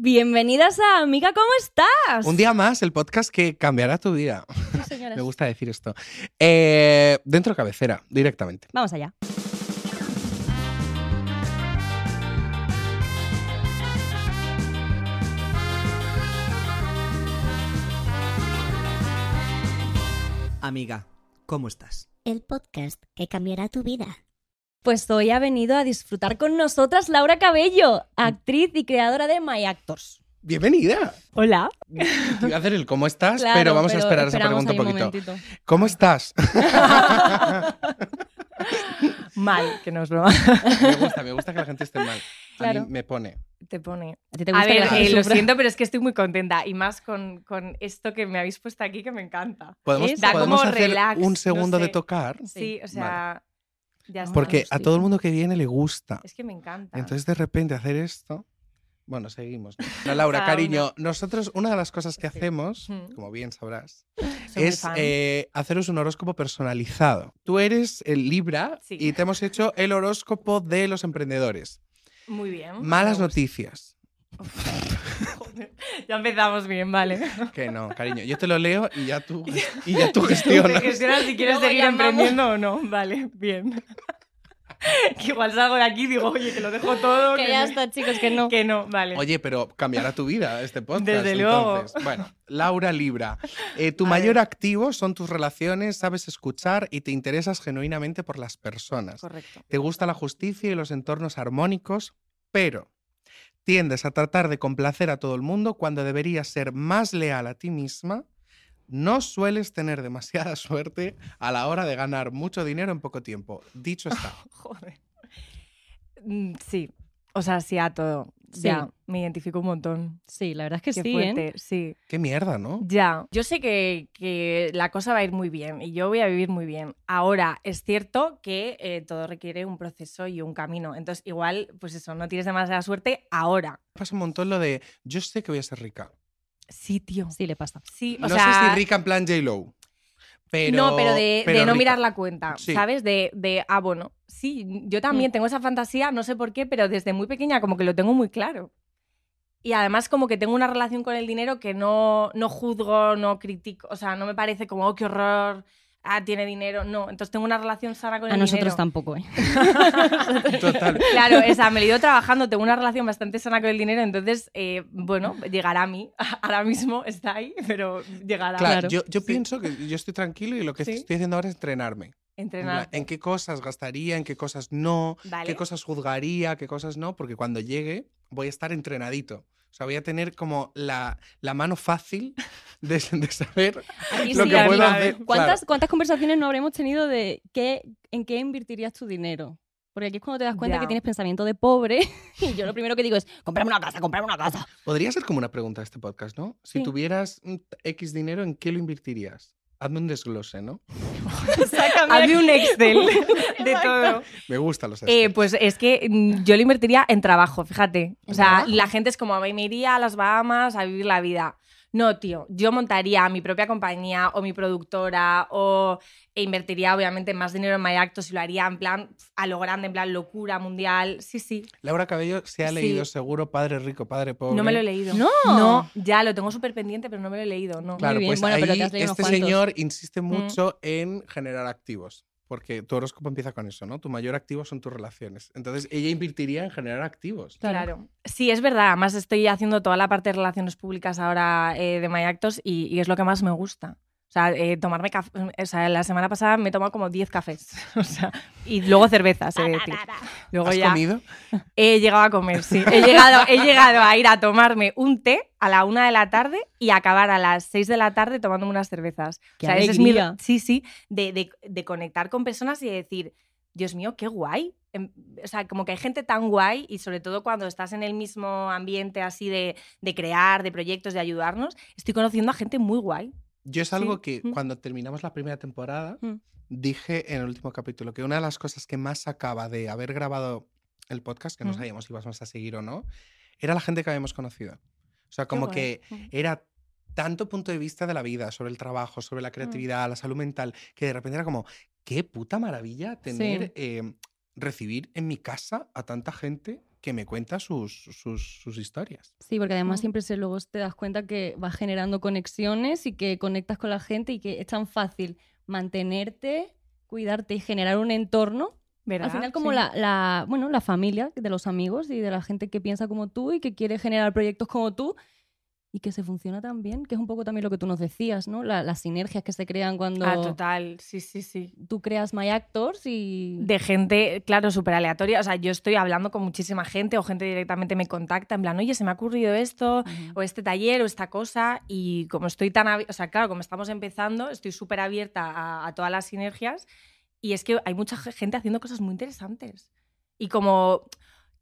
Bienvenidas a Amiga, ¿cómo estás? Un día más, el podcast que cambiará tu vida. Sí. Me gusta decir esto. Eh, dentro cabecera, directamente. Vamos allá. Amiga, ¿cómo estás? El podcast que cambiará tu vida. Pues hoy ha venido a disfrutar con nosotras Laura Cabello, actriz y creadora de My Actors. Bienvenida. Hola. Te iba a hacer el cómo estás, pero vamos a esperar esa pregunta un poquito. ¿Cómo estás? Mal, que no es broma. me gusta, me gusta que la gente esté mal. A mí me pone. Te pone. ¿A ti te A gusta que ver, la gente eh, lo siento, pero es que estoy muy contenta. Y más con, con esto que me habéis puesto aquí, que me encanta. ¿Podemos, Da podemos como hacer relax, un no segundo de tocar? Sí, o sea, ya está. Porque a todo el mundo que viene le gusta. Es que me encanta. Entonces, de repente, hacer esto. Bueno, seguimos. No, Laura, cariño, nosotros, una de las cosas que hacemos, como bien sabrás, Soy es eh, haceros un horóscopo personalizado. Tú eres el Libra Sí. y te hemos hecho el horóscopo de los emprendedores. Muy bien. Malas noticias. ya empezamos bien, vale. Que no, cariño. Yo te lo leo y ya tú, y ya tú Te gestionas. gestionas si quieres Luego seguir llamamos. emprendiendo o no. Vale, bien. que igual salgo de aquí y digo, oye, que lo dejo todo. Que ya me- está, chicos, que no. Que no, vale. Oye, pero cambiará tu vida este podcast. Desde luego. entonces. Bueno, Laura Libra. eh, tu A mayor ver. activo son tus relaciones, sabes escuchar y te interesas genuinamente por las personas. Correcto. Te gusta la justicia y los entornos armónicos, pero tiendes a tratar de complacer a todo el mundo cuando deberías ser más leal a ti misma. No sueles tener demasiada suerte a la hora de ganar mucho dinero en poco tiempo. Dicho está. Joder. Mm, Sí. O sea, sí a todo. Sí. Ya, me identifico un montón. Sí, la verdad es que Qué sí, ¿eh? fuerte, sí. Qué mierda, ¿no? Ya, yo sé que, que la cosa va a ir muy bien y yo voy a vivir muy bien. Ahora, es cierto que eh, todo requiere un proceso y un camino. Entonces, igual, pues eso, no tienes demasiada suerte ahora. Pasa un montón lo de yo sé que voy a ser rica. Sí, tío. Sí, le pasa. Sí, o no sea, sé si rica en plan J-Lo. Pero, no, pero de, pero de no rica. mirar la cuenta, Sí. ¿sabes? De, de, ah, bueno, sí, yo también Mm. tengo esa fantasía, no sé por qué, pero desde muy pequeña como que lo tengo muy claro. Y además como que tengo una relación con el dinero que no, no juzgo, no critico, o sea, no me parece como, oh, qué horror, ah, tiene dinero, no. Entonces tengo una relación sana con A el nosotros dinero. tampoco, ¿eh? Total. Claro, esa, me lo he ido trabajando, tengo una relación bastante sana con el dinero, entonces, eh, bueno, llegará a mí. Ahora mismo está ahí, pero llegará. Claro, Claro. yo, yo Sí. pienso que yo estoy tranquilo y lo que Sí. estoy haciendo ahora es entrenarme. Entrenar. En qué cosas gastaría, en qué cosas no, Vale. qué cosas juzgaría, qué cosas no, porque cuando llegue voy a estar entrenadito. O sea, voy a tener como la, la mano fácil de, de saber Aquí lo sí, que puedo hacer. ¿Cuántas, ¿Cuántas conversaciones no habremos tenido de qué, en qué invertirías tu dinero? Porque aquí es cuando te das cuenta Ya. que tienes pensamiento de pobre y yo lo primero que digo es, comprame una casa, comprame una casa. Podría ser como una pregunta de este podcast, ¿no? Si Sí. tuvieras X dinero, ¿en qué lo invertirías? Hazme un desglose, ¿no? Hazme un Excel de todo. Me gustan los Eh, Excel. pues es que mm, yo lo invertiría en trabajo, fíjate. O ¿En sea, la gente es como, "Ay, me iría a las Bahamas a vivir la vida. No, tío, yo montaría mi propia compañía o mi productora o e invertiría obviamente más dinero en My Actos y lo haría en plan a lo grande, en plan locura mundial. Sí, sí. Laura Cabello se ha sí. leído seguro Padre Rico, Padre Pobre. No me lo he leído. No. No, ya lo tengo súper pendiente, pero no me lo he leído, no. Claro, bien. pues Bueno, pero ahí te has leído unos este señor insiste Mm. mucho en generar activos. Porque tu horóscopo empieza con eso, ¿no? Tu mayor activo son tus relaciones. Entonces, ella invertiría en generar activos. Claro. Sí, es verdad. Además, estoy haciendo toda la parte de relaciones públicas ahora eh, de My Actos y, y es lo que más me gusta. O sea, eh, tomarme café. O sea, la semana pasada me he tomado como 10 cafés. O sea, y luego cervezas, he de decir. Luego ¿Has ya comido? he llegado a comer, sí. He llegado, he llegado a ir a tomarme un té a la una de la tarde y acabar a las 6 de la tarde tomándome unas cervezas. ¡Qué o sea, ese es mi- sí, sí, de, de- de conectar con personas y de decir, Dios mío, qué guay. Em, O sea, como que hay gente tan guay y sobre todo cuando estás en el mismo ambiente así de, de crear, de proyectos, de ayudarnos, estoy conociendo a gente muy guay. Yo es algo Sí. que Mm. cuando terminamos la primera temporada Mm. dije en el último capítulo que una de las cosas que más sacaba de haber grabado el podcast, que no Mm. sabíamos si íbamos a seguir o no, era la gente que habíamos conocido. O sea, como que Mm. era tanto punto de vista de la vida, sobre el trabajo, sobre la creatividad, la salud mental, que de repente era como, qué puta maravilla tener, eh, recibir en mi casa a tanta gente que me cuenta sus, sus, sus historias. Sí, porque además siempre se, luego te das cuenta que vas generando conexiones y que conectas con la gente y que es tan fácil mantenerte, cuidarte y generar un entorno. ¿Verdad? Al final como Sí. la, la- bueno, la familia de los amigos y de la gente que piensa como tú y que quiere generar proyectos como tú y que se funciona tan bien, que es un poco también lo que tú nos decías, ¿no? La- las sinergias que se crean cuando Ah, total, sí, sí, sí. tú creas My Actors y... De gente, claro, súper aleatoria. O sea, yo estoy hablando con muchísima gente o gente directamente me contacta en plan, oye, se me ha ocurrido esto, Ujú. o este taller, o esta cosa. Y como estoy tan. O sea, claro, como estamos empezando, estoy súper abierta a, a todas las sinergias. Y es que hay mucha ge- gente haciendo cosas muy interesantes. Y como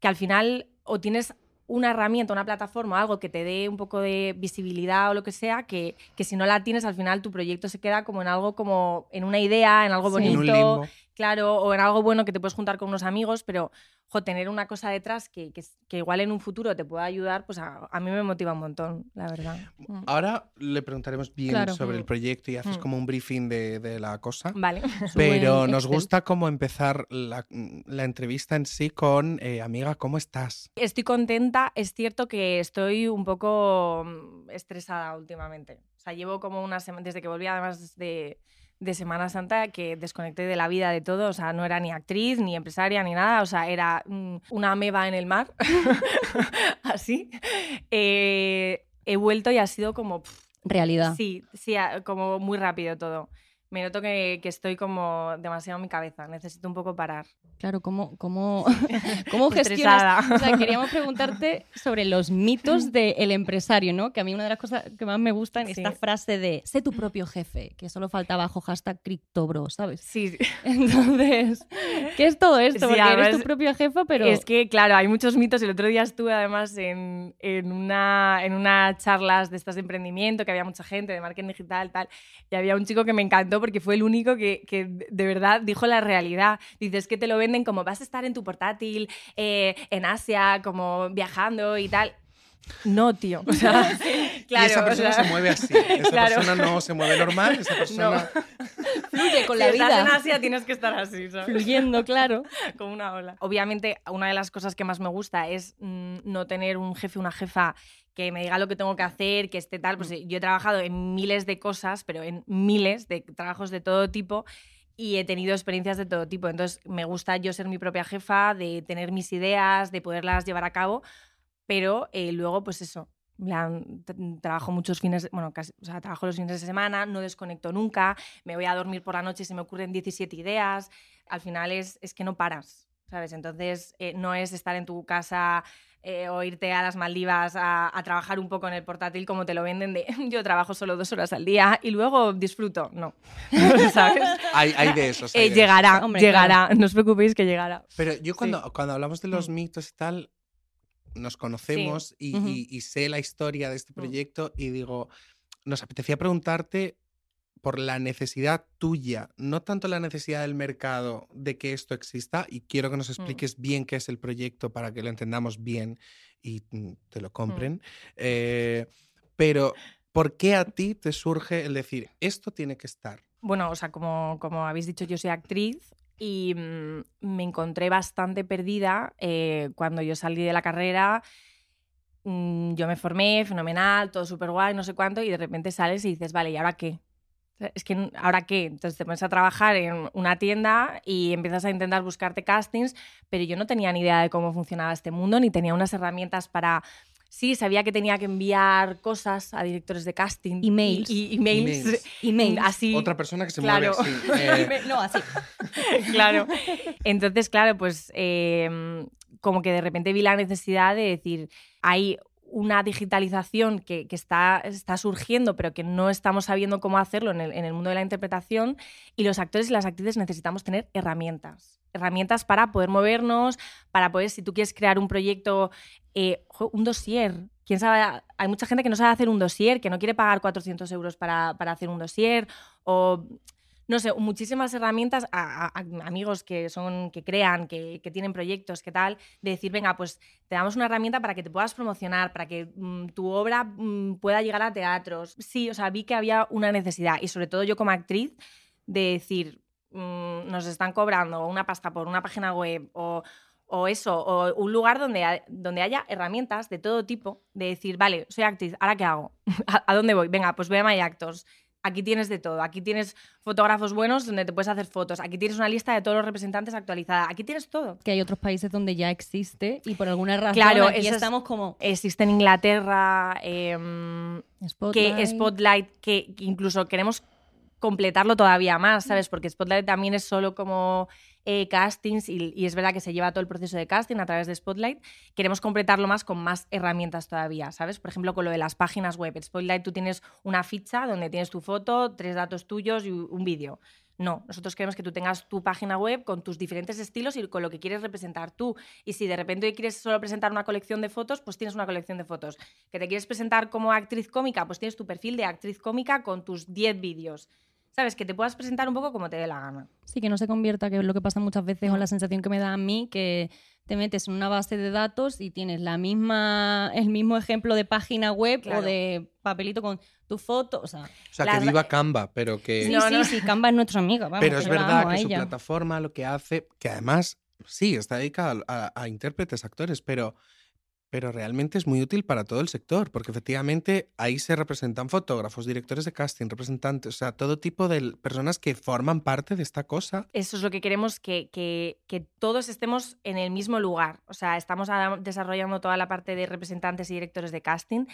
que al final o tienes una herramienta, una plataforma, algo que te dé un poco de visibilidad o lo que sea, que, que si no la tienes, al final tu proyecto se queda como en algo como en una idea, en algo Sí. bonito. En un limbo. Claro, o en algo bueno que te puedes juntar con unos amigos, pero jo, tener una cosa detrás que, que, que igual en un futuro te pueda ayudar, pues a, a mí me motiva un montón, la verdad. Mm. Ahora le preguntaremos bien Claro. sobre el proyecto y haces Mm. como un briefing de, de la cosa. Vale. Pero nos gusta como empezar la, la entrevista en sí con, eh, amiga, ¿cómo estás? Estoy contenta, es cierto que estoy un poco mm, estresada últimamente. O sea, llevo como una semana, desde que volví además de, de Semana Santa, que desconecté de la vida de todo. O sea, no era ni actriz, ni empresaria, ni nada. O sea, era mm, una ameba en el mar. Así. Eh, he vuelto y ha sido como... pff, Realidad. Sí, sí, como muy rápido todo. Me noto que, que estoy como demasiado en mi cabeza. Necesito un poco parar. Claro, ¿cómo, cómo, cómo gestionas? O sea, queríamos preguntarte sobre los mitos del empresario, ¿no? Que a mí una de las cosas que más me gustan es Sí. esta frase de sé tu propio jefe, que solo falta bajo hashtag CryptoBro, ¿sabes? Sí, Entonces, ¿qué es todo esto? Sí, Porque eres tu propia jefa, pero... Es que, claro, hay muchos mitos. El otro día estuve además en, en una, en unas charlas de estas de emprendimiento, que había mucha gente de marketing digital, tal, y había un chico que me encantó porque fue el único que, que de verdad dijo la realidad. Dices que te lo venden como vas a estar en tu portátil eh, en Asia, como viajando y tal. No, tío. O sea, claro, y esa o persona sea, se mueve así. Esa claro. persona no se mueve normal, esa persona... fluye con si la estás en vida. Asia tienes que estar así, ¿sabes? Fluyendo, claro. como una ola. Obviamente, una de las cosas que más me gusta es mm, no tener un jefe, una jefa que me diga lo que tengo que hacer, que esté tal. Pues eh, yo he trabajado en miles de cosas, pero en miles de trabajos de todo tipo y he tenido experiencias de todo tipo. Entonces, me gusta yo ser mi propia jefa, de tener mis ideas, de poderlas llevar a cabo, pero eh, luego, pues eso. plan, Trabajo muchos fines, bueno, casi, o sea, trabajo los fines de semana, no desconecto nunca, me voy a dormir por la noche y se me ocurren 17 ideas. Al final es, es que no paras, ¿sabes? Entonces eh, no es estar en tu casa eh, o irte a las Maldivas a, a trabajar un poco en el portátil como te lo venden de yo trabajo solo dos horas al día y luego disfruto. No, ¿sabes? Hay, hay de esos. hay Eh, de esos. llegará, Hombre, llegará, no os preocupéis que llegará. Pero yo cuando, cuando hablamos de los Mm. mitos y tal, nos conocemos y, Ujú. y- y sé la historia de este Mm. proyecto y digo, nos apetecía preguntarte por la necesidad tuya, no tanto la necesidad del mercado de que esto exista, y quiero que nos expliques bien qué es el proyecto para que lo entendamos bien y mm, te lo compren, eh, pero ¿por qué a ti te surge el decir, esto tiene que estar? Bueno, o sea, como, como habéis dicho, yo soy actriz y mm, me encontré bastante perdida eh, cuando yo salí de la carrera. Mm, yo me formé, fenomenal, todo súper guay, no sé cuánto, y de repente sales y dices, vale, ¿y ahora qué? Es que, ¿ahora qué? Entonces te pones a trabajar en una tienda y empiezas a intentar buscarte castings, pero yo no tenía ni idea de cómo funcionaba este mundo, ni tenía unas herramientas para... Sí, sabía que tenía que enviar cosas a directores de casting. y- Emails. Y, emails. Emails. Emails. Así. Otra persona que se claro. mueve así. eh, No, así. claro. Entonces, claro, pues eh, como que de repente vi la necesidad de decir, hay una digitalización que, está, está surgiendo, pero que no estamos sabiendo cómo hacerlo en el, mundo de la interpretación, y los actores y las actrices necesitamos tener herramientas. Herramientas para poder movernos, para poder, si tú quieres crear un proyecto, eh, un dossier. ¿Quién sabe? Hay mucha gente que no sabe hacer un dossier, que no quiere pagar 400 euros para, para hacer un dossier, no sé, muchísimas herramientas a, amigos que son, que crean, que, tienen proyectos, que tal, de decir, venga, pues te damos una herramienta para que te puedas promocionar, para que mm, tu obra mm, pueda llegar a teatros. Sí, o sea, vi que había una necesidad y sobre todo yo como actriz de decir, mm, nos están cobrando una pasta por una página web o o eso, o un lugar donde, donde haya herramientas de todo tipo, de decir, vale, soy actriz, ¿ahora qué hago? ¿A, a dónde voy? Venga, pues ve a My Actors. Aquí tienes de todo. Aquí tienes fotógrafos buenos donde te puedes hacer fotos. Aquí tienes una lista de todos los representantes actualizada. Aquí tienes todo. Que hay otros países donde ya existe y por alguna razón Claro, aquí estamos como Existe en Inglaterra, em, Spotlight. que Spotlight, que incluso queremos completarlo todavía más, ¿sabes? Porque Spotlight también es solo como eh, castings y, es verdad que se lleva todo el proceso de casting a través de Spotlight. Queremos completarlo más con más herramientas todavía, ¿sabes? Por ejemplo, con lo de las páginas web. En Spotlight tú tienes una ficha donde tienes tu foto, tres datos tuyos y un vídeo. No, nosotros queremos que tú tengas tu página web con tus diferentes estilos y con lo que quieres representar tú. Y si de repente quieres solo presentar una colección de fotos, pues tienes una colección de fotos. Que te quieres presentar como actriz cómica, pues tienes tu perfil de actriz cómica con tus 10 vídeos. ¿Sabes? Que te puedas presentar un poco como te dé la gana. Sí, que no se convierta, que es lo que pasa muchas veces, o la sensación que me da a mí, que te metes en una base de datos y tienes la misma, el mismo ejemplo de página web Claro. o de papelito con tu foto. O sea, O sea, Las- que viva Canva, pero que... sí, No, sí, no. sí, Canva es nuestra amiga. vamos, pero es verdad que su ella. plataforma lo que hace, que además, sí, está dedicada a, a intérpretes, actores, pero, pero realmente es muy útil para todo el sector, porque efectivamente ahí se representan fotógrafos, directores de casting, representantes, o sea, todo tipo de personas que forman parte de esta cosa. Eso es lo que queremos, que, que- que todos estemos en el mismo lugar. O sea, estamos desarrollando toda la parte de representantes y directores de casting.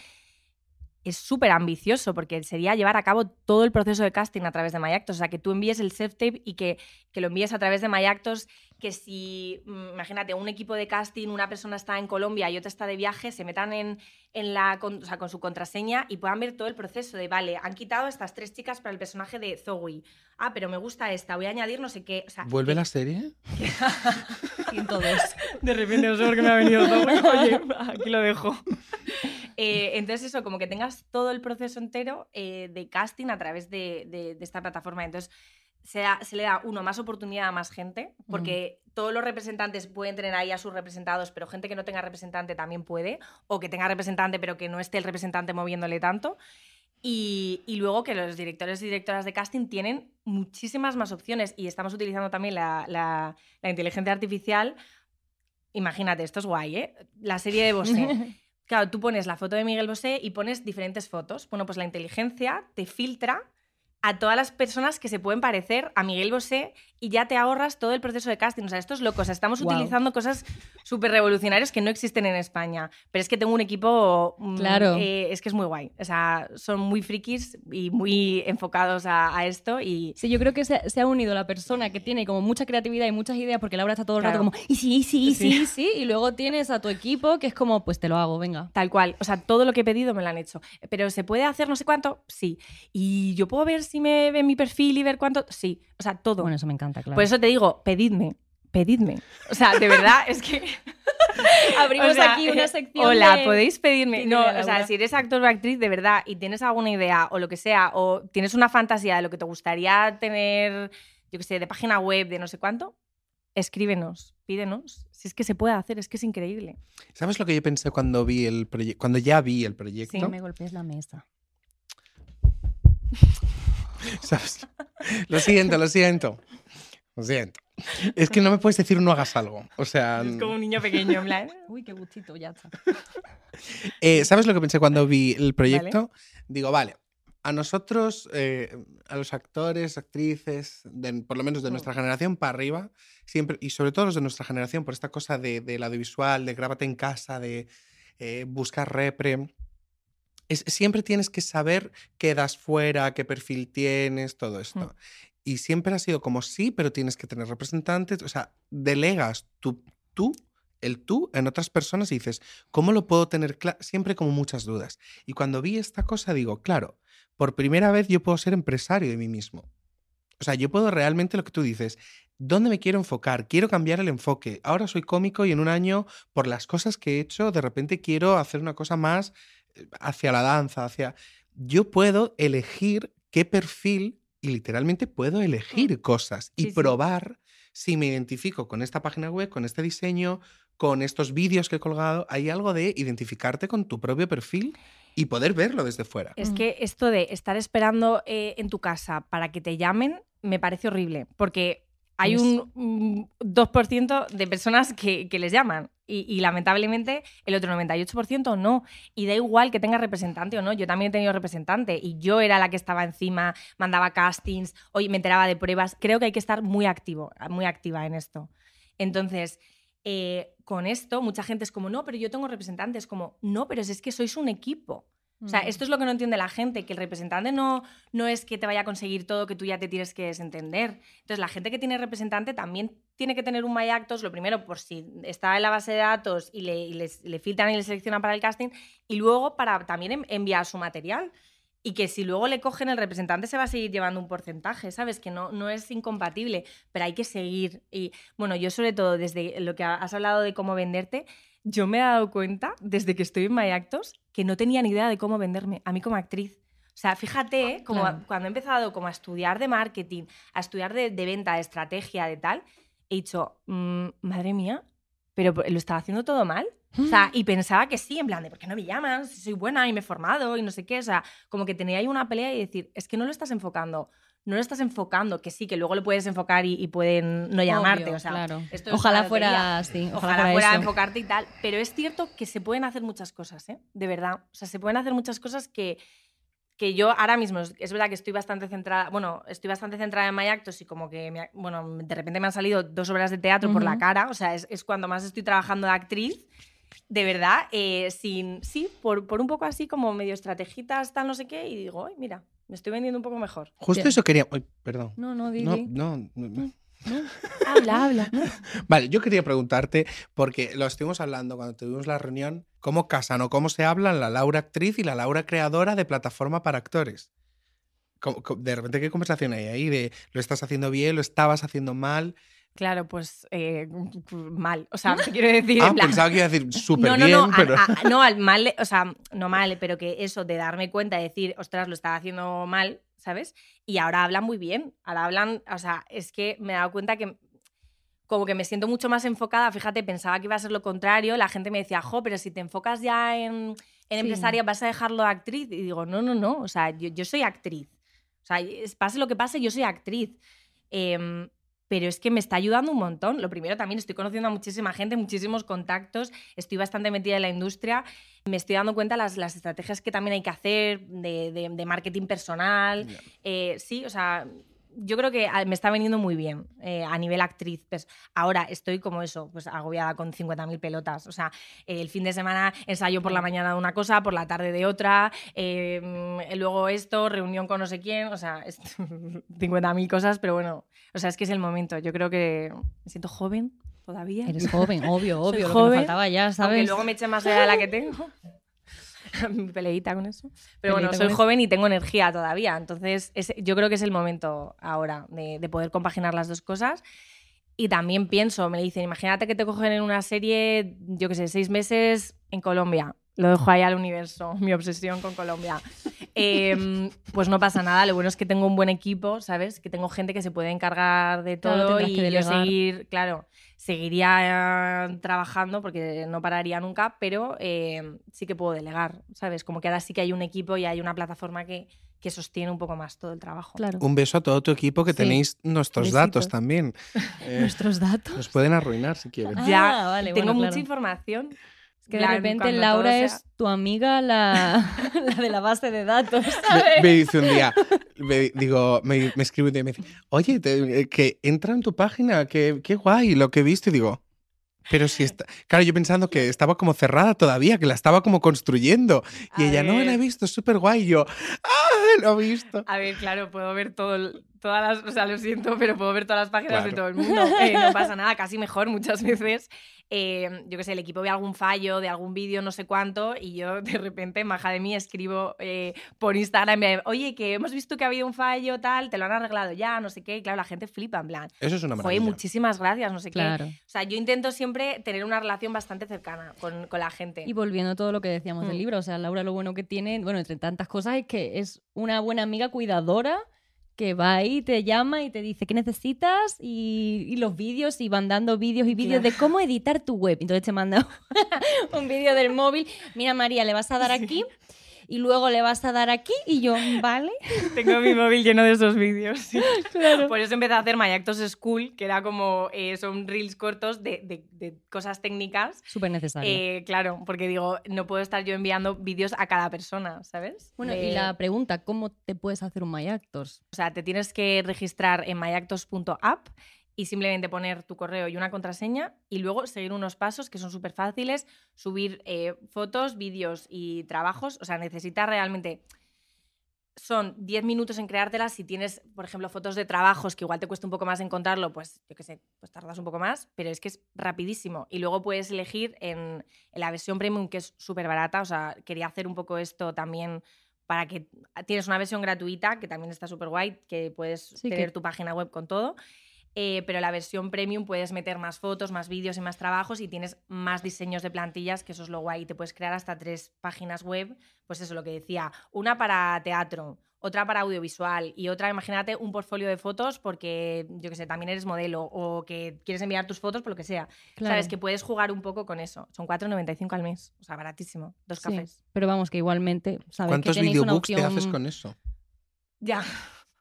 Es súper ambicioso porque sería llevar a cabo todo el proceso de casting a través de MyActos. O sea, que tú envíes el self-tape y que, que lo envíes a través de MyActos. Que si, mm, imagínate, un equipo de casting, una persona está en Colombia y otra está de viaje, se metan en, en la, con, o sea, con su contraseña y puedan ver todo el proceso de, vale, han quitado estas tres chicas para el personaje de Zoe. Ah, pero me gusta esta, voy a añadir no sé qué. O sea, ¿Vuelve que- la serie? 102. de repente no sé por qué me ha venido todo. Oye, aquí lo dejo. Eh, entonces, eso, como que tengas todo el proceso entero eh, de casting a través de, de- de esta plataforma. Entonces, se, da- se le da, uno, más oportunidad a más gente, porque todos los representantes pueden tener ahí a sus representados, pero gente que no tenga representante también puede, o que tenga representante, pero que no esté el representante moviéndole tanto. Y, y luego que los directores y directoras de casting tienen muchísimas más opciones y estamos utilizando también la, la- la inteligencia artificial. Imagínate, esto es guay, ¿eh? La serie de Bosé. Claro, tú pones la foto de Miguel Bosé y pones diferentes fotos. Bueno, pues la inteligencia te filtra a todas las personas que se pueden parecer a Miguel Bosé y ya te ahorras todo el proceso de casting. O sea, esto es loco. O sea, estamos Guau. utilizando cosas súper revolucionarias que no existen en España. Pero es que tengo un equipo. mm, Claro. eh, es que es muy guay. O sea, son muy frikis y muy enfocados a, a esto. Y Sí, yo creo que se, se ha unido la persona que tiene como mucha creatividad y muchas ideas, porque Laura está todo el rato Claro. como, y sí, y sí, y sí, Sí. sí, y luego tienes a tu equipo que es como, pues te lo hago, venga. Tal cual. O sea, todo lo que he pedido me lo han hecho. Pero ¿se puede hacer no sé cuánto? Sí. ¿Y yo puedo ver me ve mi perfil y ver cuánto? Sí. O sea, todo. Bueno, eso me encanta, claro. Por eso te digo, pedidme. Pedidme. O sea, de verdad, es que. abrimos o sea, aquí una sección Hola, de- podéis pedirme. No, o sea, si eres actor o actriz de verdad y tienes alguna idea o lo que sea, o tienes una fantasía de lo que te gustaría tener, yo qué sé, de página web, de no sé cuánto, escríbenos, pídenos. Si es que se puede hacer, es que es increíble. ¿Sabes lo que yo pensé cuando vi el proyecto? Cuando ya vi el proyecto. No me golpees la mesa. ¿Sabes? Lo siento, lo siento. Lo siento. Es que no me puedes decir no hagas algo. O sea, Es como un niño pequeño, en plan. Uy, qué gustito, ya está. eh, ¿sabes lo que pensé cuando vi el proyecto? Digo, vale, a nosotros, eh, a los actores, actrices, de- por lo menos de Mm. nuestra generación para arriba, siempre, y sobre todo los de nuestra generación, por esta cosa de, del audiovisual, de grábate en casa, de eh, buscar repre. Es- siempre tienes que saber qué das fuera, qué perfil tienes, todo esto. Y siempre ha sido como sí, pero tienes que tener representantes. O sea, delegas tú, tú, el tú en otras personas y dices, ¿cómo lo puedo tener claro? Siempre como muchas dudas. Y cuando vi esta cosa digo, claro, por primera vez yo puedo ser empresario de mí mismo. O sea, yo puedo realmente lo que tú dices, ¿dónde me quiero enfocar? Quiero cambiar el enfoque. Ahora soy cómico y en un año, por las cosas que he hecho, de repente quiero hacer una cosa más hacia la danza, hacia... Yo puedo elegir qué perfil y literalmente puedo elegir cosas y Sí, sí. probar si me identifico con esta página web, con este diseño, con estos vídeos que he colgado. Hay algo de identificarte con tu propio perfil y poder verlo desde fuera. Es Mm. que esto de estar esperando eh, en tu casa para que te llamen me parece horrible, porque hay Pues- un, un 2% de personas que, que les llaman. Y, y lamentablemente el otro 98% no. Y da igual que tenga representante o no. Yo también he tenido representante y yo era la que estaba encima, mandaba castings, hoy me enteraba de pruebas. Creo que hay que estar muy activo, muy activa en esto. Entonces, eh, con esto, mucha gente es como, no, pero yo tengo representantes. Como, no, pero es que sois un equipo. O sea, Mm. esto es lo que no entiende la gente, que el representante no, no es que te vaya a conseguir todo, que tú ya te tienes que desentender. Entonces, la gente que tiene representante también tiene que tener un My Actos, lo primero, por si está en la base de datos y le, y les- le filtran y le seleccionan para el casting, y luego para también en- enviar su material. Y que si luego le cogen el representante se va a seguir llevando un porcentaje, ¿sabes? Que no, no es incompatible, pero hay que seguir. Y bueno, yo sobre todo desde lo que has hablado de cómo venderte, yo me he dado cuenta desde que estoy en My Actos que no tenía ni idea de cómo venderme, a mí como actriz. O sea, fíjate, ¿eh? como Claro. cuando he empezado como a estudiar de marketing, a estudiar de, de venta, de estrategia, de tal, he dicho, mm, madre mía, pero lo estaba haciendo todo mal. O sea, y pensaba que sí, en plan de, ¿por qué no me llaman? Si soy buena y me he formado y no sé qué. O sea, como que tenía ahí una pelea y decir, es que no lo estás enfocando. No lo estás enfocando, que sí, que luego lo puedes enfocar y, y pueden no llamarte. Obvio, o sea, claro. esto es Ojalá fuera así. Ojalá, Ojalá, fuera, eso. enfocarte y tal. Pero es cierto que se pueden hacer muchas cosas, ¿eh? De verdad. O sea, se pueden hacer muchas cosas que, que yo ahora mismo, es- verdad que estoy bastante centrada, bueno, estoy bastante centrada en My Actos y como que, me bueno, de repente me han salido dos obras de teatro por la cara, o sea, es, es cuando más estoy trabajando de actriz. De verdad, eh, sin, sí, por, por un poco así como medio estrategitas, tal, no sé qué, y digo, ay, mira, me estoy vendiendo un poco mejor. Justo Bien. eso quería. Ay, perdón. No, no, di, No, di. no, no, no. Habla, habla. Vale, yo quería preguntarte, porque lo estuvimos hablando cuando tuvimos la reunión, cómo casan o cómo se hablan la Laura actriz y la Laura creadora de plataforma para actores. ¿Cómo- cómo- De repente, ¿qué conversación hay ahí? De lo estás haciendo bien, lo estabas haciendo mal. Claro, pues eh, mal. O sea, quiero decir. Ah, plan- pensaba que iba a decir súper no, no, bien, no, a- pero. a- no, al mal, o sea, no mal, pero que eso de darme cuenta, de decir, ostras, lo estaba haciendo mal, ¿sabes? Y ahora hablan muy bien. Ahora hablan, o sea, es que me he dado cuenta que como que me siento mucho más enfocada. Fíjate, pensaba que iba a ser lo contrario. La gente me decía, jo, pero si te enfocas ya en, en Sí. empresaria, vas a dejarlo de actriz. Y digo, no, no, no. O sea, yo, yo soy actriz. O sea, pase lo que pase, yo soy actriz. Em, pero es que me está ayudando un montón. Lo primero también estoy conociendo a muchísima gente, muchísimos contactos, estoy bastante metida en la industria, me estoy dando cuenta las, las estrategias que también hay que hacer de, de- de marketing personal. Eh, sí, o sea, yo creo que ah, me está veniendo muy bien eh, a nivel actriz. Pues ahora estoy como eso, pues agobiada con 50.000 pelotas. O sea, el fin de semana ensayo por la mañana de una cosa, por la tarde de otra, eh, luego esto, reunión con no sé quién, o sea, es 50.000 cosas, pero bueno, o sea, es que es el momento. Yo creo que me siento joven todavía. Eres joven, obvio, Soy obvio. Que me faltaba ya, Aunque ¿sabes? luego me eche más edad de la que tengo. Mi peleita con eso. Pero bueno, soy joven y tengo energía todavía. Entonces, es- yo creo que es el momento ahora de, de poder compaginar las dos cosas. Y también pienso, me dicen, imagínate que te cogen en una serie, yo qué sé, seis meses en Colombia. Lo dejo ahí al universo, mi obsesión con Colombia. Em, pues no pasa nada, lo bueno es que tengo un buen equipo, ¿sabes? Que tengo gente que se puede encargar de Claro, todo tendrás y yo seguir, claro, seguiría eh, trabajando porque no pararía nunca, pero eh, sí que puedo delegar, ¿sabes? Como que ahora sí que hay un equipo y hay una plataforma que, que sostiene un poco más todo el trabajo. Claro. Un beso a todo tu equipo que Sí. tenéis nuestros Besito. datos también. Eh, Nuestros datos. nos pueden arruinar si quieren. Ah, Ya, vale, tengo bueno, mucha claro. información. Que de repente Laura sea- es tu amiga, la, la de la base de datos. Me, me dice un día, me, digo, me, me escribe un día y me dice, oye, te- eh, que entra en tu página, que qué guay lo que he visto. Y digo, pero si está. Claro, yo pensando que estaba como cerrada todavía, que la estaba como construyendo. Y A ella, no, la he ver. visto, es súper guay. Y yo, ¡ah! Lo he visto. A ver, claro, puedo ver todo, el- todas las, o sea, lo siento, pero puedo ver todas las páginas de Claro. todo el mundo. Eh, no pasa nada, casi mejor muchas veces. Eh, yo qué sé, el equipo ve algún fallo de algún vídeo, no sé cuánto, y yo de repente, maja de mí, escribo eh, por Instagram, de, oye, que hemos visto que ha habido un fallo, tal, te lo han arreglado ya, no sé qué, y claro, la gente flipa, en plan, Eso es una oye, maravilla. muchísimas gracias, no sé Claro. qué. O sea, yo intento siempre tener una relación bastante cercana con, con la gente. Y volviendo a todo lo que decíamos del Mm. libro, o sea, Laura lo bueno que tiene, bueno, entre tantas cosas, es que es una buena amiga cuidadora que va ahí, te llama y te dice qué necesitas y, y los vídeos y van dando vídeos y vídeos de cómo editar tu web. Entonces te manda un vídeo del móvil, mira María, le vas a dar aquí y luego le vas a dar aquí y yo, ¿vale? Tengo mi móvil lleno de esos vídeos. sí. Claro. Por eso empecé a hacer My Actos School, que era como, eh, son reels cortos de, de- de cosas técnicas. Súper necesario. Eh, claro, porque digo, no puedo estar yo enviando vídeos a cada persona, ¿sabes? bueno, De- y la pregunta, ¿cómo te puedes hacer un My Actors? O sea, te tienes que registrar en myactos.app y simplemente poner tu correo y una contraseña y luego seguir unos pasos que son súper fáciles, subir eh, fotos, vídeos y trabajos. O sea, necesitas realmente... Son 10 minutos en creártelas. Si tienes, por ejemplo, fotos de trabajos que igual te cuesta un poco más encontrarlo, pues yo qué sé, pues tardas un poco más, pero es que es rapidísimo. Y luego puedes elegir en, en la versión premium, que es súper barata. O sea, quería hacer un poco esto también para que tienes una versión gratuita que también está súper guay, que puedes Sí, que- tener tu página web con todo. Eh, pero la versión premium puedes meter más fotos, más vídeos y más trabajos y tienes más diseños de plantillas, que eso es lo guay. Y te puedes crear hasta tres páginas web, pues eso lo que decía, una para teatro, otra para audiovisual y otra, imagínate, un portfolio de fotos porque, yo que sé, también eres modelo o que quieres enviar tus fotos por lo que sea. Claro. Sabes que puedes jugar un poco con eso. Son 4,95 al mes, o sea, baratísimo. Dos Sí, cafés. Pero vamos, que igualmente, ¿sabes? ¿Cuántos que tenéis una videobooks te opción... haces con eso? Ya.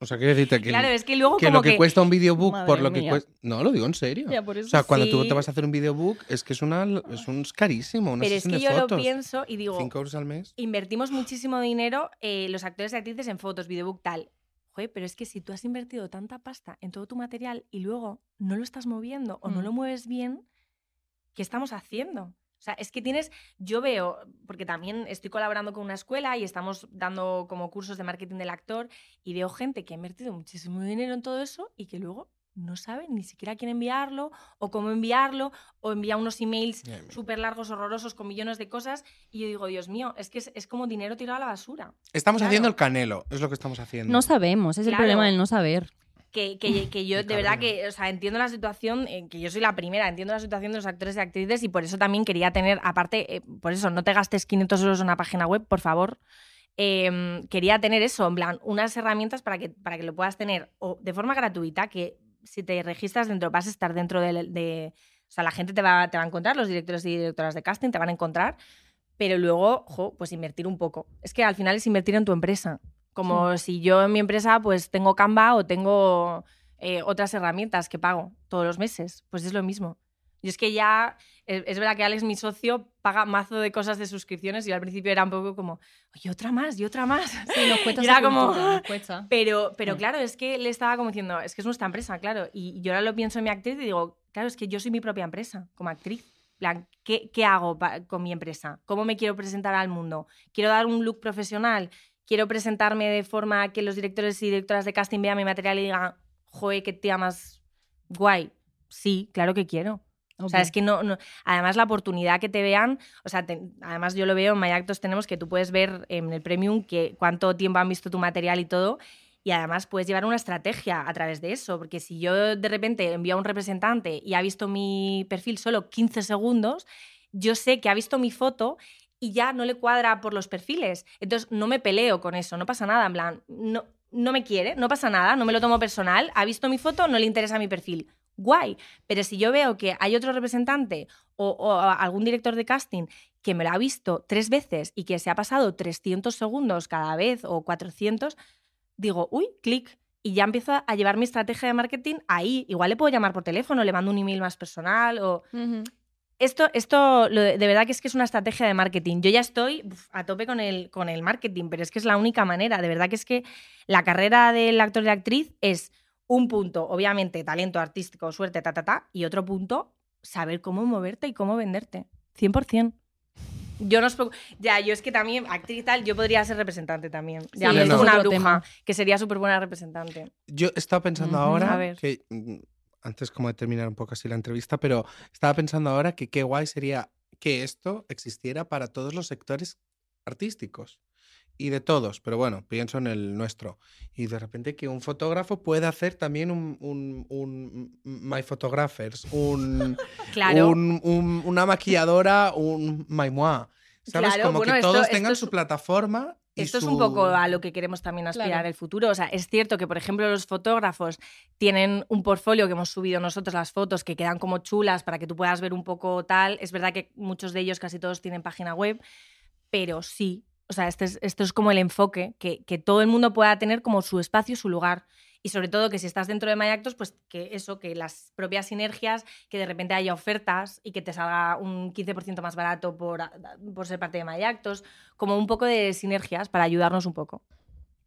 O sea, quiero decirte que, Claro, es que luego que como lo que, cuesta un videobook Madre por lo que cuesta... No, lo digo en serio. Ya, por eso O sea, cuando tú te vas a hacer un videobook, es que es, una, es, un, es carísimo, una Pero es que de yo fotos. lo pienso y digo, 5 euros al mes. invertimos muchísimo dinero eh, los actores y actrices en fotos, videobook, tal. Joder, pero es que si tú has invertido tanta pasta en todo tu material y luego no lo estás moviendo o no Mm. lo mueves bien, ¿qué estamos haciendo? O sea, es que tienes, yo veo, porque también estoy colaborando con una escuela y estamos dando como cursos de marketing del actor y veo gente que ha invertido muchísimo dinero en todo eso y que luego no sabe ni siquiera quién enviarlo o cómo enviarlo o envía unos emails súper largos, horrorosos, con millones de cosas y yo digo, Dios mío, es que es, es como dinero tirado a la basura. Estamos Claro. haciendo el canelo, es lo que estamos haciendo. No sabemos, es el problema del no saber. Que, que- que yo de verdad que, o sea, entiendo la situación, eh, que yo soy la primera, entiendo la situación de los actores y actrices y por eso también quería tener, aparte, eh, por eso, no te gastes 500 euros en una página web, por favor. Em, quería tener eso, en plan, unas herramientas para que, para que lo puedas tener o de forma gratuita, que si te registras dentro, vas a estar dentro de... de- o sea, la gente te va, te va a encontrar, los directores y directoras de casting te van a encontrar, pero luego, jo, pues invertir un poco. Es que al final es invertir en tu empresa. Como si yo en mi empresa pues tengo Canva o tengo eh, otras herramientas que pago todos los meses. Pues es lo mismo. Yo es que ya, es, es verdad que Alex, mi socio, paga mazo de cosas de suscripciones y yo al principio era un poco como, oye, otra más y otra más. Sí, nos cuesta Y era como- cultura, nos cuesta. Pero, pero Mm. claro, es que le estaba como diciendo, es que es nuestra empresa, claro. Y yo ahora lo pienso en mi actriz y digo, claro, es que yo soy mi propia empresa como actriz. Plan, ¿qué, qué hago con mi empresa? ¿Cómo me quiero presentar al mundo? ¿Quiero dar un look profesional? ¿Quiero presentarme de forma que los directores y directoras de casting vean mi material y digan, joder, qué tía más guay? Sí, claro que quiero. O sea, es que no, no- Además, la oportunidad que te vean. O sea, te- además, yo lo veo en MyActos, tenemos que tú puedes ver en el Premium que cuánto tiempo han visto tu material y todo. Y además puedes llevar una estrategia a través de eso. Porque si yo de repente envío a un representante y ha visto mi perfil solo 15 segundos, yo sé que ha visto mi foto y ya no le cuadra por los perfiles. Entonces no me peleo con eso, no pasa nada. En plan, no, no me quiere, no pasa nada, no me lo tomo personal. Ha visto mi foto, no le interesa mi perfil. Guay. Pero si yo veo que hay otro representante o, algún director de casting que me lo ha visto tres veces y que se ha pasado 300 segundos cada vez o 400, digo, uy, clic. Y ya empiezo a llevar mi estrategia de marketing ahí. Igual le puedo llamar por teléfono, le mando un email más personal o... Esto, esto lo de, de verdad que es que es una estrategia de marketing. Yo ya estoy uf, a tope con el, con el marketing, pero es que es la única manera. De verdad que es que la carrera del actor y la actriz es un punto, obviamente, talento artístico, suerte, ta, ta, ta, y otro punto, saber cómo moverte y cómo venderte. 100%. Yo no os Ya, yo es que también, actriz y tal, yo podría ser representante también. Ya Sí, es una bruja, que sería súper buena representante. Yo estaba pensando ahora ver. que mm, antes como de terminar un poco así la entrevista, pero estaba pensando ahora que qué guay sería que esto existiera para todos los sectores artísticos y de todos, pero bueno, pienso en el nuestro. Y de repente que un fotógrafo pueda hacer también un, un, un My Photographers, un, Claro. un- un- una maquilladora, un My Moi. ¿Sabes? Claro, Como bueno, que esto- todos esto tengan es- su plataforma. Esto es un poco a lo que queremos también aspirar Claro. en el futuro. O sea, es cierto que, por ejemplo, los fotógrafos tienen un portfolio que hemos subido nosotros, las fotos que quedan como chulas para que tú puedas ver un poco tal. Es verdad que muchos de ellos, casi todos, tienen página web, pero sí. o sea, este es- esto es como el enfoque, que, que todo el mundo pueda tener como su espacio, su lugar. Y sobre todo que si estás dentro de Mayactos, pues que eso, que las propias sinergias, que de repente haya ofertas y que te salga un 15% más barato por, por ser parte de Mayactos, como un poco de sinergias para ayudarnos un poco.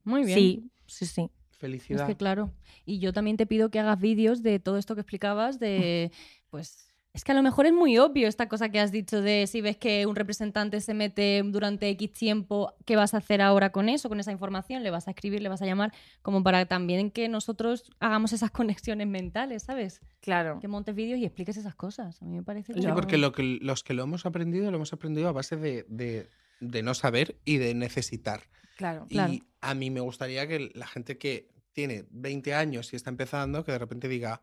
Muy bien. Sí, sí, sí. Es Felicidad. que claro. Y yo también te pido que hagas vídeos de todo esto que explicabas, de pues. Es que a lo mejor es muy obvio esta cosa que has dicho de si ves que un representante se mete durante X tiempo, ¿qué vas a hacer ahora con eso, con esa información? ¿Le vas a escribir, le vas a llamar? Como para también que nosotros hagamos esas conexiones mentales, ¿sabes? Claro. Que montes vídeos y expliques esas cosas. A mí me parece Sí, como- porque lo que, los que lo hemos aprendido, lo hemos aprendido a base de, de- de no saber y de necesitar. Claro. Claro. Y a mí me gustaría que la gente que tiene 20 años y está empezando, que de repente diga,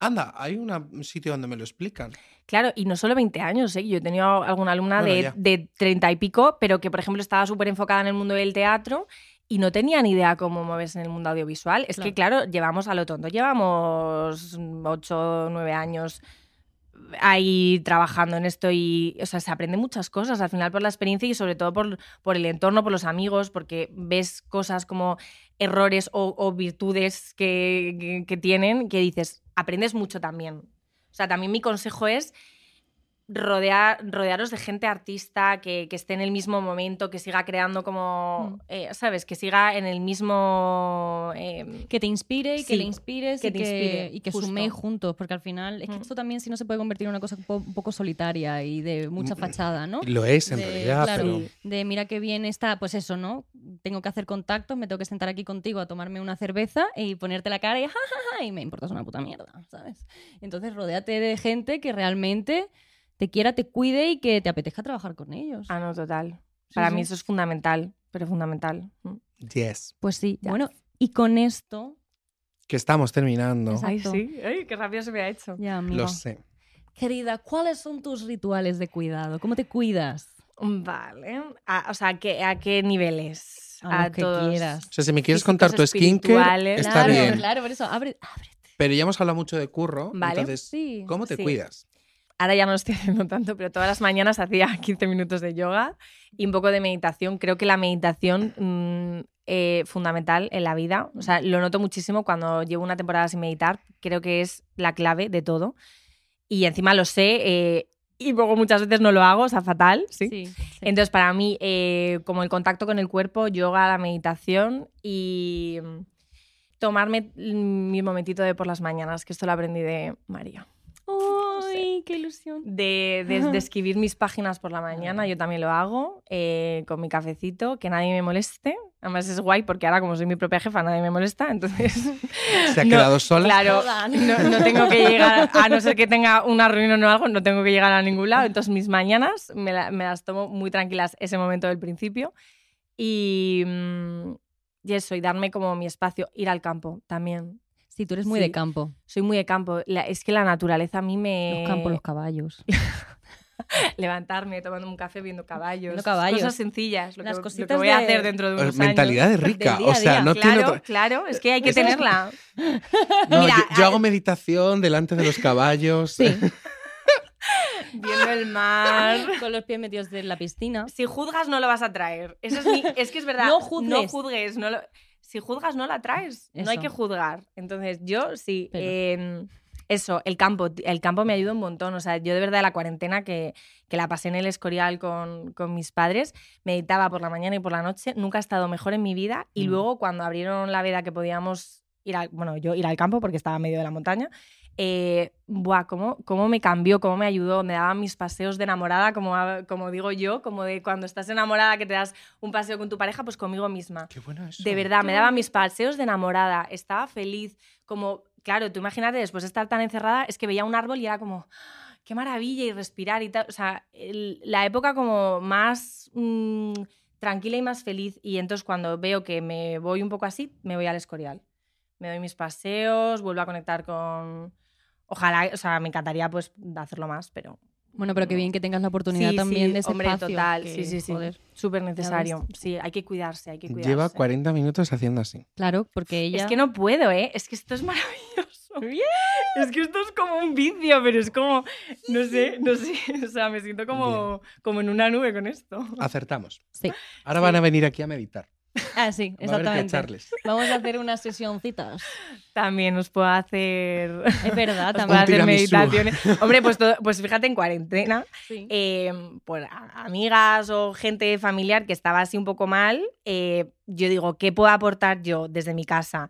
anda, hay un sitio donde me lo explican. Claro, y no solo 20 años, ¿eh? yo he tenido alguna alumna Bueno, de, de 30 y pico, pero que, por ejemplo, estaba súper enfocada en el mundo del teatro y no tenía ni idea cómo moverse en el mundo audiovisual. Es que, claro, llevamos a lo tonto, llevamos 8 o 9 años ahí trabajando en esto y, o sea, se aprende muchas cosas al final por la experiencia y sobre todo por, por el entorno, por los amigos, porque ves cosas como errores o, o virtudes que, que- que tienen que dices, aprendes mucho también. O sea, también mi consejo es rodear, rodearos de gente artista que, que esté en el mismo momento, que siga creando como, Mm. eh, ¿sabes? Que siga en el mismo... eh, que te inspire y que le inspires que y te que, inspire, y que justo. suméis juntos, porque al final es que Mm. esto también si no se puede convertir en una cosa un po- un poco solitaria y de mucha Mm, fachada, ¿no? Lo es en De- realidad, claro, pero de mira qué bien está, pues eso, ¿no? Tengo que hacer contactos, me tengo que sentar aquí contigo a tomarme una cerveza y ponerte la cara y ja, ja, ja, y me importas una puta mierda, ¿sabes? Entonces rodéate de gente que realmente te quiera, te cuide y que te apetezca trabajar con ellos. Ah, no, total. Sí, Para sí. mí eso es fundamental, pero fundamental. Yes. Pues sí, Ya. bueno, y con esto, Que estamos terminando. Exacto. Ay, sí. Ay, qué rápido se me ha hecho. ya, amigo. Lo sé. Querida, ¿cuáles son tus rituales de cuidado? ¿Cómo te cuidas? Vale. A- o sea, ¿a qué, ¿a qué niveles? A los que quieras. O sea, si me quieres Físicos, contar tu skincare, está claro, bien. claro, por eso, abre, ábrete. Pero ya hemos hablado mucho de curro. Vale. Entonces, Sí. ¿cómo te Sí. cuidas? Ahora ya no lo estoy haciendo tanto, pero todas las mañanas hacía 15 minutos de yoga y un poco de meditación. Creo que la meditación mm, eh, fundamental en la vida. O sea, lo noto muchísimo cuando llevo una temporada sin meditar. Creo que es la clave de todo. Y encima lo sé eh, y luego muchas veces no lo hago, o sea, fatal. Sí. Sí, sí. Entonces, para mí, eh, como el contacto con el cuerpo, yoga, la meditación y mm, tomarme mm, mi momentito de por las mañanas, que esto lo aprendí de María. ¡Ay, qué ilusión! De, de- de escribir mis páginas por la mañana, yo también lo hago, eh, con mi cafecito, que nadie me moleste. Además es guay porque ahora como soy mi propia jefa, nadie me molesta, entonces... ¿Se ha No, quedado sola? Claro, no, no tengo que llegar, a no ser que tenga una reunión o algo, no tengo que llegar a ningún lado. Entonces mis mañanas me, la- me las tomo muy tranquilas ese momento del principio. Y, mm, y eso, y darme como mi espacio, ir al campo también. Sí, tú eres muy Sí. de campo. Soy muy de campo. La- es que la naturaleza a mí me... Los campos, los caballos. Levantarme, tomando un café, viendo caballos. Viendo caballos. Cosas sencillas. Lo, Las que, lo que cositas voy a de- hacer dentro de Eh, unos Mentalidad de años. rica. día O sea, día. no tiene Claro, otra- claro, es que hay que Eso es- tenerla. No, Mira, yo, yo a- hago meditación delante de los caballos. Sí. Viendo el mar. Con los pies metidos en la piscina. Si juzgas, no lo vas a traer. Eso es, mi- es que es verdad. No juzgues. No juzgues, no lo- si juzgas, no la traes. No hay que juzgar. Entonces, yo sí. Pero- em, eso, el campo. El campo me ayuda un montón. O sea, yo de verdad la cuarentena que, que la pasé en el Escorial con, con mis padres, meditaba por la mañana y por la noche. Nunca he estado mejor en mi vida. Y Mm. luego, cuando abrieron la veda que podíamos ir al, bueno, yo ir al campo porque estaba en medio de la montaña, eh, buah, cómo, cómo me cambió, cómo me ayudó, me daban mis paseos de enamorada, como, como digo yo, como de cuando estás enamorada que te das un paseo con tu pareja, pues conmigo misma. Qué bueno eso. De verdad, me daba mis paseos de enamorada, estaba feliz, como, claro, tú imagínate, después de estar tan encerrada, es que veía un árbol y era como, "Ah, qué maravilla y respirar y tal, o sea, el- la época como más mm, tranquila y más feliz, y entonces cuando veo que me voy un poco así, me voy al Escorial. Me doy mis paseos, vuelvo a conectar con... Ojalá, o sea, me encantaría pues hacerlo más, pero Bueno, pero qué bien que tengas la oportunidad Sí, también sí, de ese hombre, espacio. total, que, sí, sí, sí. súper necesario. Sí, hay que cuidarse, hay que cuidarse. Lleva 40 minutos haciendo así. Claro, porque ella... Es que no puedo, ¿eh? Es que esto es maravilloso. Es que esto es como un vicio, pero es como, no sé, no sé, o sea, me siento como, como en una nube con esto. Acertamos. Sí. Ahora van a venir aquí a meditar. Ah, sí, Va a haber que exactamente. echarles. Vamos a hacer unas sesioncitas. También os puedo hacer, Es verdad, os puedo también. hacer meditaciones. Hombre, pues, todo- pues fíjate, en cuarentena, Sí. eh, por a- amigas o gente familiar que estaba así un poco mal, eh, yo digo, ¿qué puedo aportar yo desde mi casa?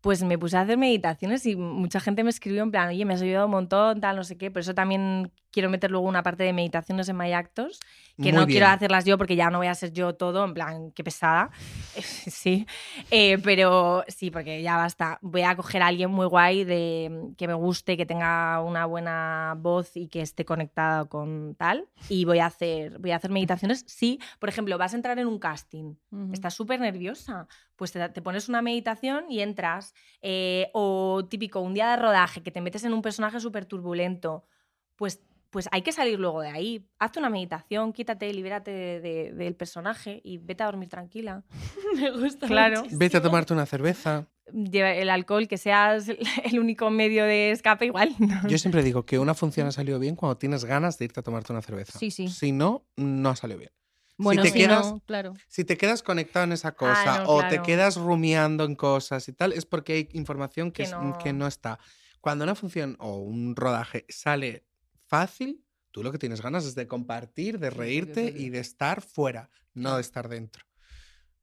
Pues me puse a hacer meditaciones y mucha gente me escribió en plan, oye, me has ayudado un montón, tal, no sé qué. Por eso también quiero meter luego una parte de meditaciones en My Actos, que Muy no bien. quiero hacerlas yo porque ya no voy a ser yo todo, en plan, qué pesada. sí, Eh, pero sí, porque ya basta. Voy a coger a alguien muy guay de, que me guste, que tenga una buena voz y que esté conectada con tal. Y voy a hacer, voy a hacer meditaciones. Sí, por ejemplo, vas a entrar en un casting, estás súper nerviosa, pues te, te pones una meditación y entras. Eh, o típico, un día de rodaje, que te metes en un personaje súper turbulento, pues pues hay que salir luego de ahí. Hazte una meditación, quítate, libérate de- de- del personaje y vete a dormir tranquila. Me gusta. Claro. muchísimo. Vete a tomarte una cerveza. Lleva el alcohol, que seas el- único medio de escape, igual. Yo siempre digo que una función ha salido bien cuando tienes ganas de irte a tomarte una cerveza. Sí, sí. Si no, no ha salido bien. Bueno, te si quedas- no, claro. Si te quedas conectado en esa cosa Ah, no, o te quedas rumiando en cosas y tal, es porque hay información que, Que es- no- que no está. Cuando una función o un rodaje sale fácil, tú lo que tienes ganas es de compartir, de reírte sí, sí. y de estar fuera, no de estar dentro.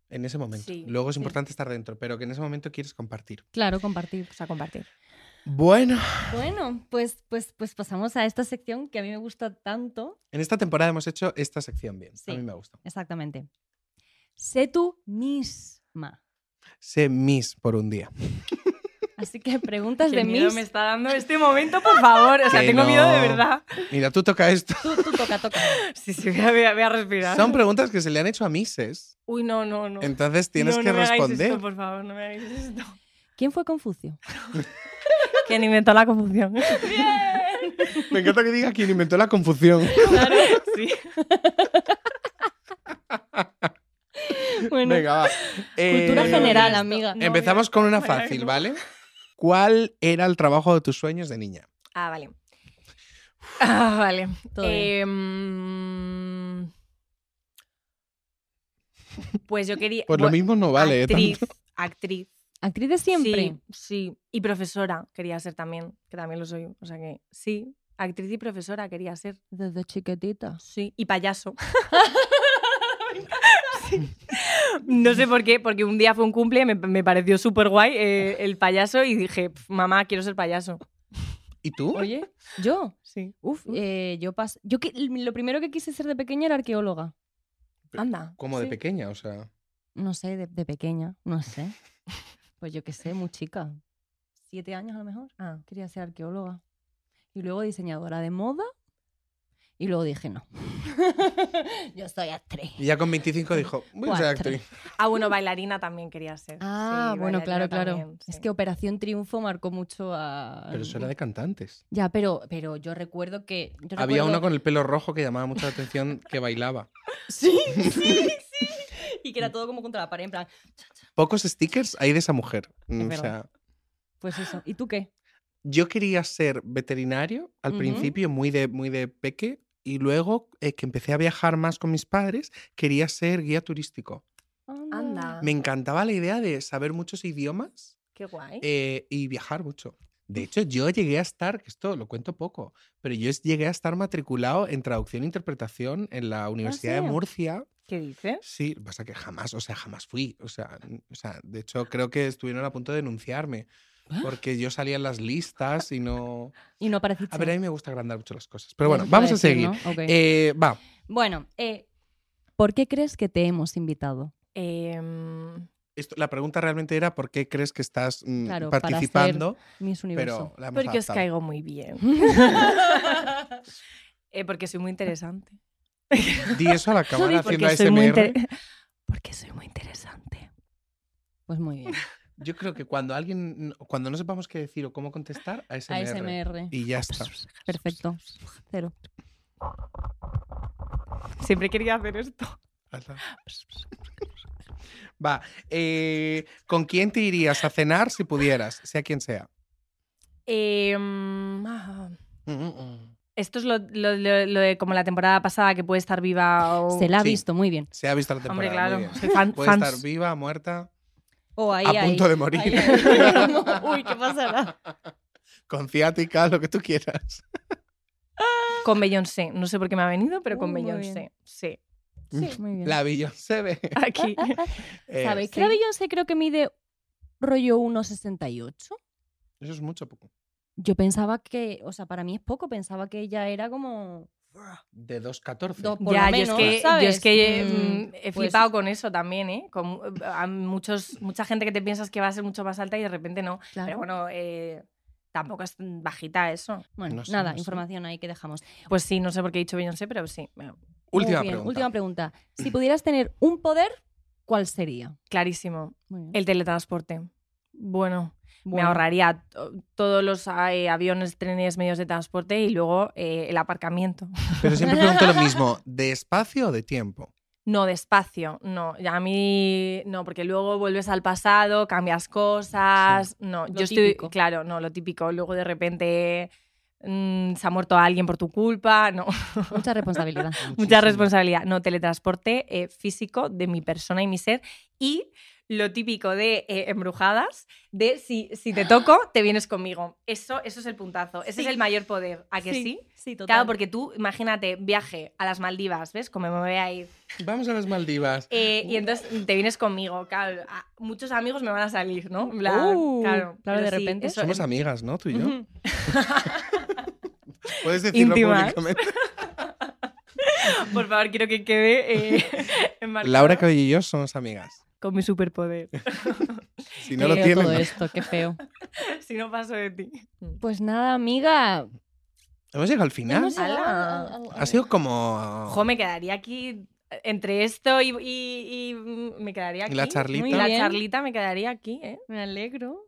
En ese momento. Sí, Luego es importante estar dentro, pero que en ese momento quieres compartir. Claro, compartir. Pues a compartir. Bueno, Bueno, pues, pues, pues pasamos a esta sección que a mí me gusta tanto. en esta temporada hemos hecho esta sección bien. Sí. A mí me gusta. Exactamente. Sé tú misma. Sé Miss por un día. Así que preguntas Qué de miedo Miss. me está dando este momento, por favor. O sea, Que tengo miedo de verdad. Mira, tú toca esto. Tú, tú toca, toca. Sí, sí, voy a, voy a- voy a respirar. Son preguntas que se le han hecho a Misses. Uy, no, no, no. Entonces tienes No, que no me hagáis responder. esto, por favor, no me hagáis esto. ¿Quién fue Confucio? ¿Quién inventó la confusión? Me encanta que diga quién inventó la confusión. Claro, sí. Bueno, Venga, va. cultura Eh, general, amiga. Empezamos con una fácil. ¿vale? ¿Cuál era el trabajo de tus sueños de niña? Ah, vale. Ah, vale. Todo. Eh, mm, pues yo quería. Pues lo mismo no vale. ¿eh? Actriz. Tanto. Actriz. ¿Actriz de siempre? Sí, sí. Y profesora quería ser también, que también lo soy. O sea que sí. Actriz y profesora quería ser. Desde chiquitita. Sí. Y payaso. Sí. No sé por qué, porque un día fue un cumple, me, me pareció súper guay eh, el payaso y dije, "Pf, mamá, quiero ser payaso. ¿Y tú? Oye, yo. Sí. Uf, eh, yo pas Yo que, lo primero que quise ser de pequeña era arqueóloga. Anda. Como de sí. pequeña, o sea. No sé, de, de pequeña, no sé. Pues yo qué sé, muy chica. Siete años a lo mejor. Ah. Quería ser arqueóloga. Y luego diseñadora de moda. Y luego dije, no. yo soy actriz. Y ya con 25 dijo, voy a ser actriz. Ah, bueno, bailarina también quería ser. Ah, Sí, bueno, claro, claro. también, Es que Operación Triunfo marcó mucho a... Pero eso era de cantantes. Ya, pero, pero yo recuerdo que... yo Había recuerdo- uno con el pelo rojo que llamaba mucho la atención que bailaba. Sí, sí, sí. Y que era todo como contra la pared, en plan... Pocos stickers hay de esa mujer. Mm, O sea, Pues eso. ¿Y tú qué? yo quería ser veterinario al principio, muy de, muy de peque, y luego eh, que empecé a viajar más con mis padres, quería ser guía turístico. Anda. Me encantaba la idea de saber muchos idiomas Qué guay. eh, y viajar mucho. De hecho, yo llegué a estar, que esto lo cuento poco, pero yo llegué a estar matriculado en traducción e interpretación en la Universidad de sí? Murcia. ¿Qué dices? Sí, pasa que jamás, o sea, jamás fui. O sea, o sea, de hecho, creo que estuvieron a punto de denunciarme. ¿Ah? Porque yo salía en las listas y no. Y no apareciste. A ver, a mí me gusta agrandar mucho las cosas. Pero bueno, vamos a decir, seguir. Eh, va. Bueno, eh, ¿por qué crees que te hemos invitado? Em, Esto, la pregunta realmente era por qué crees que estás mm, Claro, para participando, Miss Universo. pero porque os caigo muy bien. Eh, porque soy muy interesante. Di eso a la cámara haciendo porque, soy muy ASMR. porque soy muy interesante. Pues muy bien. Yo creo que cuando alguien, cuando no sepamos qué decir o cómo contestar, ASMR. ASMR. Y ya está. Perfecto. Cero. Siempre quería hacer esto. Va. eh, ¿Con quién te irías a cenar si pudieras? Sea quien sea. Eh, mm, ah, Mm, mm. esto es lo, lo- lo- lo de como la temporada pasada que puede estar viva o... Se la ha Sí. visto muy bien. Se ha visto la temporada. Hombre, claro. muy bien. Soy fan, Puede fans. estar viva, muerta, O ahí, a ahí. punto de morir, Ahí, ahí. Uy, ¿qué pasará? con ciática, lo que tú quieras. Con Beyoncé. No sé por qué me ha venido, pero con Uh, Beyoncé. Sí. Sí, muy bien. La Beyoncé ve. Aquí. Eh, ¿Sabéis que sí. la Beyoncé creo que mide rollo 1,68? Eso es mucho poco. Yo pensaba que, o sea, para mí es poco, pensaba que ella era como... De 2.14. Dos- Por ya, lo yo es que, es que Mm, mm, he pues- flipado con eso también, ¿eh? Con a muchos, mucha gente que te piensas que va a ser mucho más alta y de repente no. Claro. Pero bueno, eh, tampoco es bajita eso. Bueno, No sé, nada, no sé. información ahí que dejamos. Pues sí, no sé por qué he dicho Beyoncé, pero sí. bueno, Última bien, pregunta. Última pregunta. Si pudieras tener un poder, ¿cuál sería? clarísimo. El teletransporte. Bueno, me ahorraría to- todos los eh, aviones, trenes, medios de transporte y luego eh, el aparcamiento. Pero siempre pregunto lo mismo, ¿de espacio o de tiempo? No, despacio, no. Ya A mí no, porque luego vuelves al pasado, cambias cosas. No, Lo yo estoy. Claro, no, lo típico. Luego de repente mm, se ha muerto alguien por tu culpa. No, Mucha responsabilidad. mucha responsabilidad. No, teletransporte eh, físico de mi persona y mi ser. Y lo típico de eh, embrujadas, de si, si te toco, te vienes conmigo. Eso, eso es el puntazo. Ese es Sí. el mayor poder. ¿A que sí? Sí, total. Claro, porque tú, imagínate, viaje a las Maldivas, ¿ves? Como me voy a ir. Vamos a las Maldivas. Eh, y entonces te vienes conmigo, claro. a- muchos amigos me van a salir, ¿no? En Uh, claro, claro, de sí, repente. eso Somos amigas, ¿no? Tú y yo. Puedes decirlo públicamente. Por favor, quiero que quede eh, enmarcado Laura Cabello y yo somos amigas. Con mi superpoder. Si no lo tienen, todo no. esto, qué feo. si no paso de ti. Pues nada, amiga. hemos llegado al final. hemos Ala. llegado al- al- Ha sido como... Jo, me quedaría aquí entre esto y, y- y, mm, me quedaría aquí. Y la charlita. Y la bien. charlita me quedaría aquí, ¿eh? Me alegro.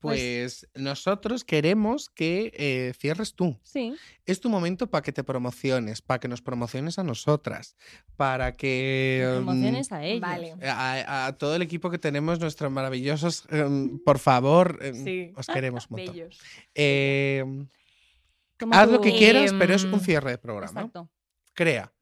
Pues nosotros queremos que eh, cierres tú. Sí. Es tu momento para que te promociones, para que nos promociones a nosotras, para que... em, Promociones a ellos. Vale. A, a todo el equipo que tenemos, nuestros maravillosos, em, por favor, em, Sí. os queremos un montón. Bellos. Em, haz tú. lo que quieras, pero es un cierre de programa. Exacto. Crea.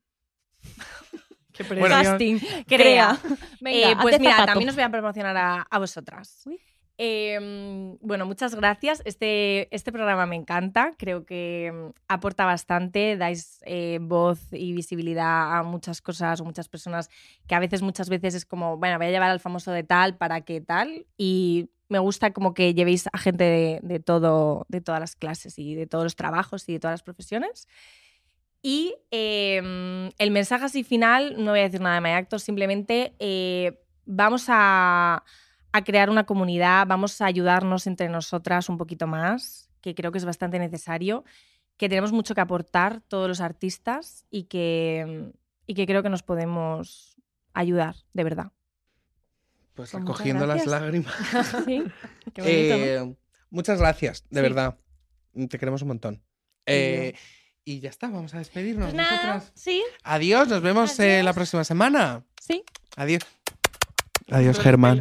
Qué Bueno. Casting. Crea. Venga, Eh, pues mira, zapato. también os voy a promocionar a, a vosotras. Uy. Eh, bueno, muchas gracias. Este, este programa me encanta. Creo que mm, aporta bastante. Dais eh, voz y visibilidad a muchas cosas o muchas personas que a veces, muchas veces es como, bueno, voy a llevar al famoso de tal para qué tal. Y me gusta como que llevéis a gente de, de todo, de todas las clases y de todos los trabajos y de todas las profesiones. Y eh, el mensaje así final, no voy a decir nada de My Actor, simplemente eh, vamos a, a crear una comunidad, vamos a ayudarnos entre nosotras un poquito más, que creo que es bastante necesario, que tenemos mucho que aportar todos los artistas y que, y que creo que nos podemos ayudar, de verdad. Pues Pues muchas recogiendo las lágrimas. Sí. Qué bonito, ¿no? Eh, Muchas gracias, de Sí. verdad. Te queremos un montón. Eh, y ya está, vamos a despedirnos. Pues nada, sí, Adiós, nos vemos eh, la próxima semana. sí. Adiós. Adiós, Germán.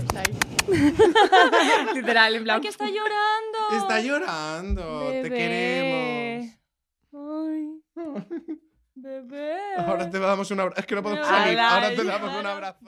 Literal, en plan. Ay, que está llorando. Está llorando, te queremos. Ay, bebé. Ahora te damos un abrazo. Es que no podemos salir. Ahora te damos un abrazo.